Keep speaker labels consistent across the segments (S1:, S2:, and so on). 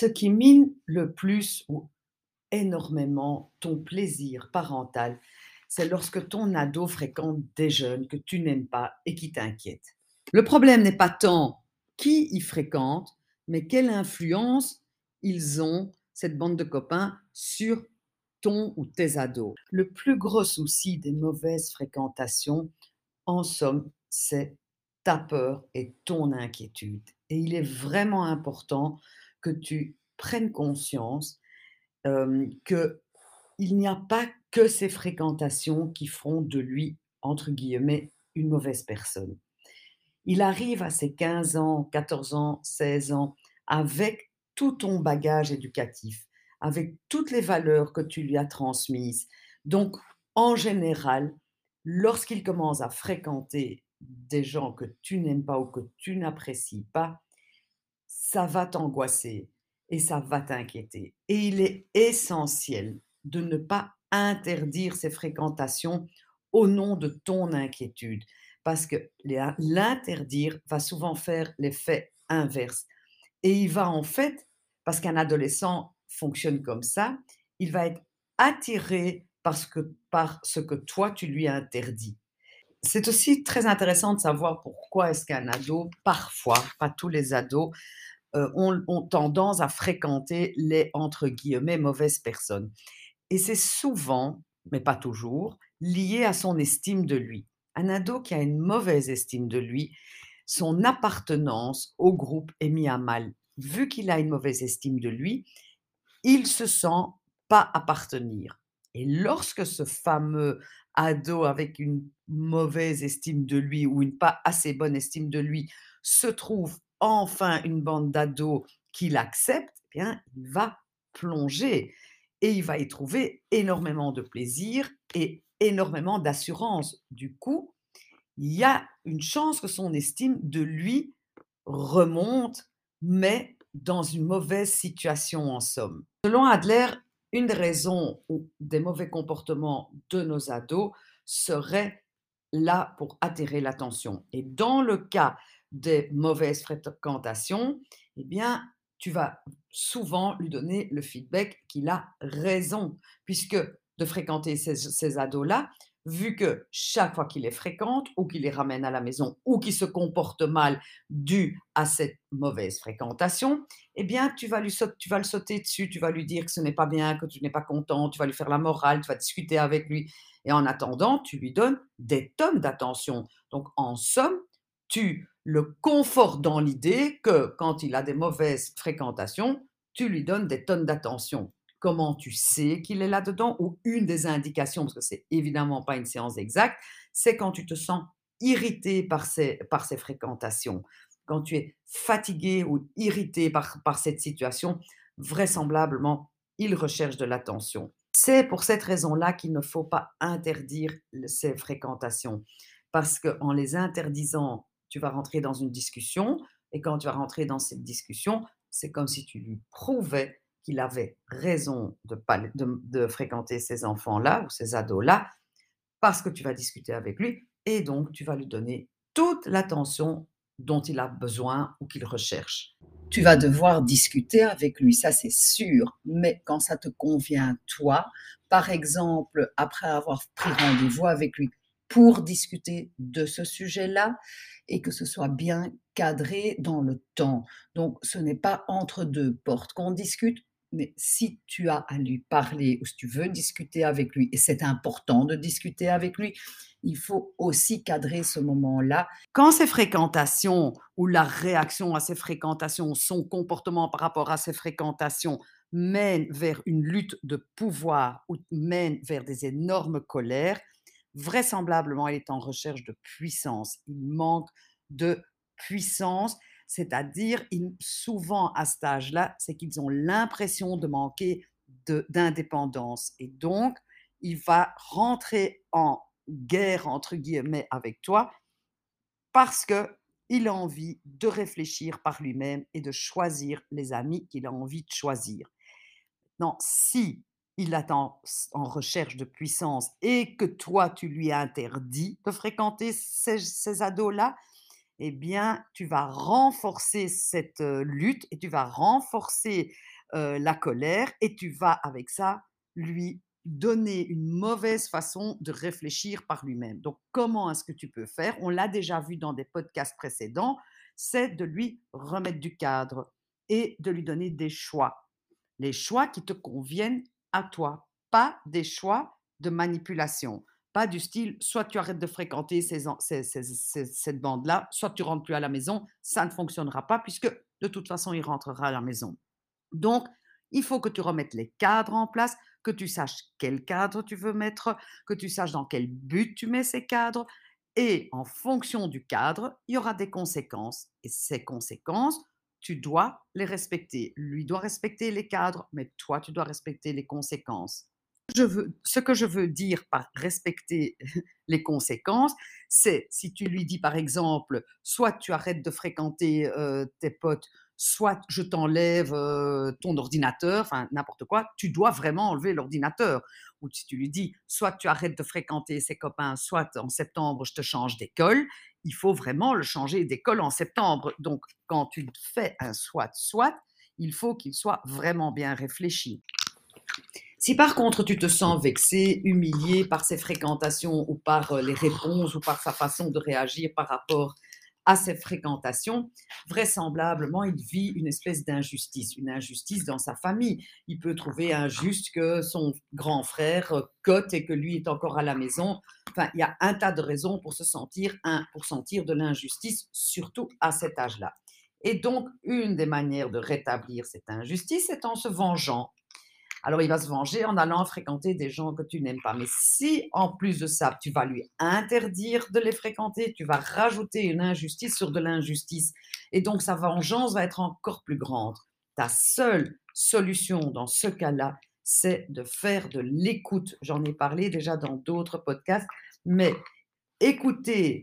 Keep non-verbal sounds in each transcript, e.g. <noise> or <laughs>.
S1: Ce qui mine le plus ou énormément ton plaisir parental, c'est lorsque ton ado fréquente des jeunes que tu n'aimes pas et qui t'inquiètent. Le problème n'est pas tant qui y fréquente, mais quelle influence ils ont, cette bande de copains, sur ton ou tes ados. Le plus gros souci des mauvaises fréquentations, en somme, c'est ta peur et ton inquiétude. Et il est vraiment important que tu prennes conscience que qu'il n'y a pas que ces fréquentations qui font de lui, entre guillemets, une mauvaise personne. Il arrive à ses 15 ans, 14 ans, 16 ans, avec tout ton bagage éducatif, avec toutes les valeurs que tu lui as transmises. Donc, en général, lorsqu'il commence à fréquenter des gens que tu n'aimes pas ou que tu n'apprécies pas, ça va t'angoisser et ça va t'inquiéter. Et il est essentiel de ne pas interdire ces fréquentations au nom de ton inquiétude, parce que l'interdire va souvent faire l'effet inverse. Et il va en fait, parce qu'un adolescent fonctionne comme ça, il va être attiré parce que, par ce que toi, tu lui as interdit. C'est aussi très intéressant de savoir pourquoi est-ce qu'un ado, parfois, pas tous les ados, euh, ont, tendance à fréquenter les, entre guillemets, mauvaises personnes. Et c'est souvent, mais pas toujours, lié à son estime de lui. Un ado qui a une mauvaise estime de lui, son appartenance au groupe est mis à mal. Vu qu'il a une mauvaise estime de lui, il se sent pas appartenir. Et lorsque ce fameux ado avec une mauvaise estime de lui ou une pas assez bonne estime de lui se trouve enfin une bande d'ados qui l'accepte, eh bien, il va plonger et il va y trouver énormément de plaisir et énormément d'assurance. Du coup, il y a une chance que son estime de lui remonte, mais dans une mauvaise situation en somme. Selon Adler, une des raisons des mauvais comportements de nos ados serait là pour attirer l'attention. Et dans le cas des mauvaises fréquentations, eh bien, tu vas souvent lui donner le feedback qu'il a raison, puisque de fréquenter ces, ces ados-là, vu que chaque fois qu'il les fréquente ou qu'il les ramène à la maison ou qu'il se comporte mal dû à cette mauvaise fréquentation, eh bien, tu vas, lui tu vas le sauter dessus, tu vas lui dire que ce n'est pas bien, que tu n'es pas content, tu vas lui faire la morale, tu vas discuter avec lui. Et en attendant, tu lui donnes des tonnes d'attention. Donc, en somme, tu le confortes dans l'idée que quand il a des mauvaises fréquentations, tu lui donnes des tonnes d'attention comment tu sais qu'il est là-dedans, ou une des indications, parce que c'est évidemment pas une séance exacte, c'est quand tu te sens irrité par ces, par ces fréquentations, quand tu es fatigué ou irrité par, par cette situation, vraisemblablement, il recherche de l'attention. C'est pour cette raison-là qu'il ne faut pas interdire ces fréquentations, parce qu'en les interdisant, tu vas rentrer dans une discussion, et quand tu vas rentrer dans cette discussion, c'est comme si tu lui prouvais qu'il avait raison de, de, fréquenter ces enfants-là ou ces ados-là, parce que tu vas discuter avec lui et donc tu vas lui donner toute l'attention dont il a besoin ou qu'il recherche. Tu vas devoir discuter avec lui, ça c'est sûr, mais quand ça te convient toi, par exemple, après avoir pris rendez-vous avec lui pour discuter de ce sujet-là, et que ce soit bien cadré dans le temps. Donc, ce n'est pas entre deux portes qu'on discute, mais si tu as à lui parler ou si tu veux discuter avec lui, et c'est important de discuter avec lui, il faut aussi cadrer ce moment-là. Quand ces fréquentations ou la réaction à ces fréquentations, son comportement par rapport à ces fréquentations mène vers une lutte de pouvoir ou mène vers des énormes colères, vraisemblablement, il est en recherche de puissance. Il manque de puissance c'est-à-dire, souvent à cet âge-là, c'est qu'ils ont l'impression de manquer d'indépendance. Et donc, il va rentrer en guerre, entre guillemets, avec toi parce qu'il a envie de réfléchir par lui-même et de choisir les amis qu'il a envie de choisir. Non, si il attend en recherche de puissance et que toi, tu lui as interdit de fréquenter ces ados-là, eh bien, tu vas renforcer cette, lutte et tu vas renforcer, la colère et tu vas avec ça lui donner une mauvaise façon de réfléchir par lui-même. Donc comment est-ce que tu peux faire? On l'a déjà vu dans des podcasts précédents, c'est de lui remettre du cadre et de lui donner des choix. Les choix qui te conviennent à toi, pas des choix de manipulation. Du style, soit tu arrêtes de fréquenter cette bande-là, soit tu rentres plus à la maison. Ça ne fonctionnera pas puisque de toute façon, il rentrera à la maison. Donc, il faut que tu remettes les cadres en place, que tu saches quel cadre tu veux mettre, que tu saches dans quel but tu mets ces cadres et en fonction du cadre, il y aura des conséquences et ces conséquences, tu dois les respecter. Lui doit respecter les cadres, mais toi, tu dois respecter les conséquences. Je veux ce que je veux dire par respecter <laughs> les conséquences, c'est si tu lui dis, par exemple: «Soit tu arrêtes de fréquenter, tes potes, soit je t'enlève, ton ordinateur», enfin n'importe quoi, tu dois vraiment enlever l'ordinateur. Ou si tu lui dis: «Soit tu arrêtes de fréquenter ses copains, soit en septembre je te change d'école», il faut vraiment le changer d'école en septembre. Donc quand tu fais un soit, soit, il faut qu'il soit vraiment bien réfléchi. Si par contre tu te sens vexé, humilié par ses fréquentations ou par euh, les réponses ou par sa façon de réagir par rapport à ses fréquentations, vraisemblablement il vit une espèce d'injustice, une injustice dans sa famille. Il peut trouver injuste que son grand frère euh, cote et que lui est encore à la maison. Enfin, il y a un tas de raisons pour se sentir, un, pour sentir de l'injustice, surtout à cet âge-là. Et donc, une des manières de rétablir cette injustice est en se vengeant alors, il va se venger en allant fréquenter des gens que tu n'aimes pas. Mais si, en plus de ça, tu vas lui interdire de les fréquenter, tu vas rajouter une injustice sur de l'injustice. Et donc, sa vengeance va être encore plus grande. Ta seule solution dans ce cas-là, c'est de faire de l'écoute. J'en ai parlé déjà dans d'autres podcasts, mais écouter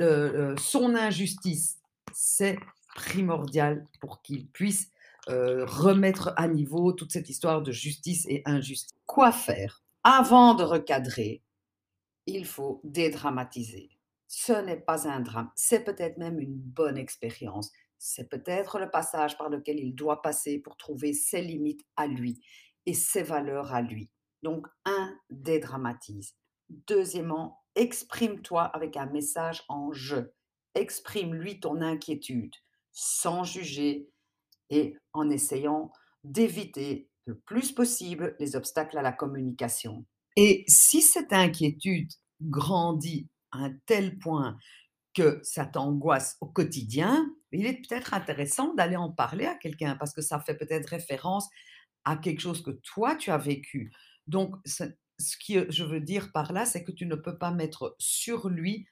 S1: euh, son injustice, c'est primordial pour qu'il puisse euh, remettre à niveau toute cette histoire de justice et injustice. Quoi faire? Avant de recadrer, il faut dédramatiser. Ce n'est pas un drame, c'est peut-être même une bonne expérience. C'est peut-être le passage par lequel il doit passer pour trouver ses limites à lui et ses valeurs à lui. Donc, un, dédramatise. Deuxièmement, exprime-toi avec un message en je. Exprime-lui ton inquiétude sans juger, et en essayant d'éviter le plus possible les obstacles à la communication. Et si cette inquiétude grandit à un tel point que ça t'angoisse au quotidien, il est peut-être intéressant d'aller en parler à quelqu'un parce que ça fait peut-être référence à quelque chose que toi tu as vécu. Donc, ce, que je veux dire par là, c'est que tu ne peux pas mettre sur lui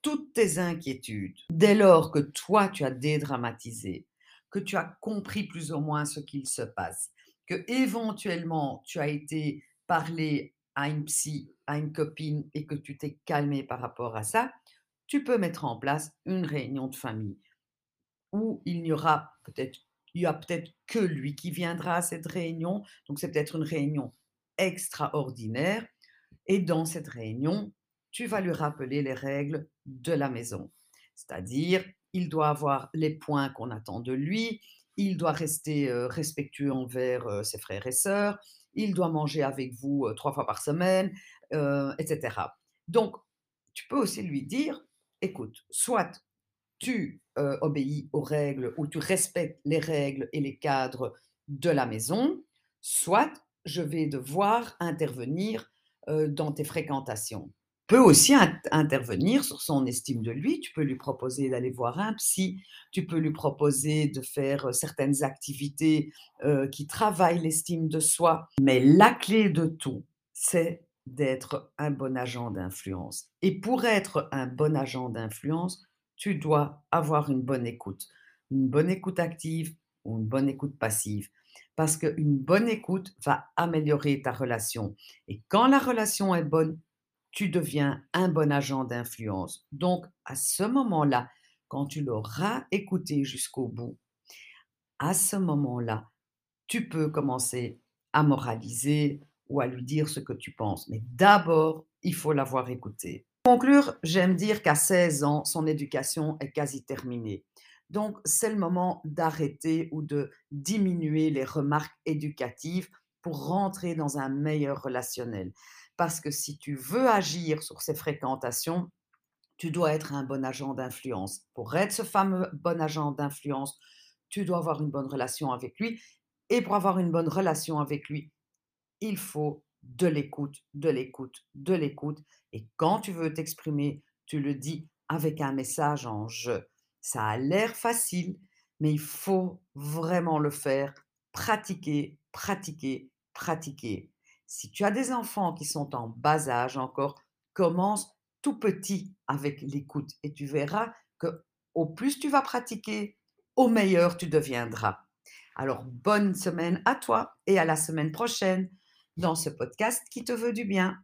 S1: toutes tes inquiétudes. Dès lors que toi tu as dédramatisé, que tu as compris plus ou moins ce qu'il se passe, que éventuellement tu as été parler à une psy, à une copine et que tu t'es calmé par rapport à ça, tu peux mettre en place une réunion de famille où il n'y aura peut-être il y a peut-être que lui qui viendra à cette réunion, donc c'est peut-être une réunion extraordinaire et dans cette réunion, tu vas lui rappeler les règles de la maison. C'est-à-dire il doit avoir les points qu'on attend de lui, il doit rester respectueux envers ses frères et sœurs, il doit manger avec vous trois fois par semaine, etc. Donc, tu peux aussi lui dire, écoute, soit tu obéis aux règles ou tu respectes les règles et les cadres de la maison, soit je vais devoir intervenir dans tes fréquentations peut aussi intervenir sur son estime de lui. Tu peux lui proposer d'aller voir un psy, tu peux lui proposer de faire euh, certaines activités euh, qui travaillent l'estime de soi. Mais la clé de tout, c'est d'être un bon agent d'influence. Et pour être un bon agent d'influence, tu dois avoir une bonne écoute. Une bonne écoute active ou une bonne écoute passive. Parce qu'une bonne écoute va améliorer ta relation. Et quand la relation est bonne, tu deviens un bon agent d'influence. Donc, à ce moment-là, quand tu l'auras écouté jusqu'au bout, à ce moment-là, tu peux commencer à moraliser ou à lui dire ce que tu penses. Mais d'abord, il faut l'avoir écouté. conclure, j'aime dire qu'à 16 ans, son éducation est quasi terminée. Donc, c'est le moment d'arrêter ou de diminuer les remarques éducatives pour rentrer dans un meilleur relationnel. Parce que si tu veux agir sur ces fréquentations, tu dois être un bon agent d'influence. Pour être ce fameux bon agent d'influence, tu dois avoir une bonne relation avec lui. Et pour avoir une bonne relation avec lui, il faut de l'écoute, de l'écoute, de l'écoute. Et quand tu veux t'exprimer, tu le dis avec un message en je. Ça a l'air facile, mais il faut vraiment le faire. Pratiquer, pratiquer, pratiquer. Si tu as des enfants qui sont en bas âge encore, commence tout petit avec l'écoute et tu verras que au plus tu vas pratiquer, au meilleur tu deviendras. Alors bonne semaine à toi et à la semaine prochaine dans ce podcast qui te veut du bien.